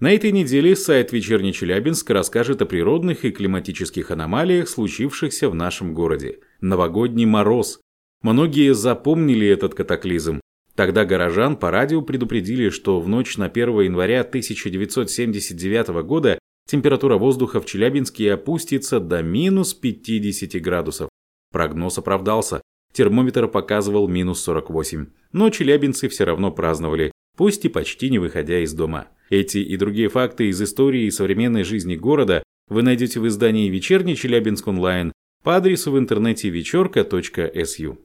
На этой неделе сайт «Вечерний Челябинск» расскажет о природных и климатических аномалиях, случившихся в нашем городе. Новогодний мороз. Многие запомнили этот катаклизм. Тогда горожан по радио предупредили, что в ночь на 1 января 1979 года температура воздуха в Челябинске опустится до минус 50 градусов. Прогноз оправдался. Термометр показывал минус 48. Но челябинцы все равно праздновали, пусть и почти не выходя из дома. Эти и другие факты из истории и современной жизни города вы найдете в издании «Вечерний Челябинск онлайн» по адресу в интернете вечерка.су.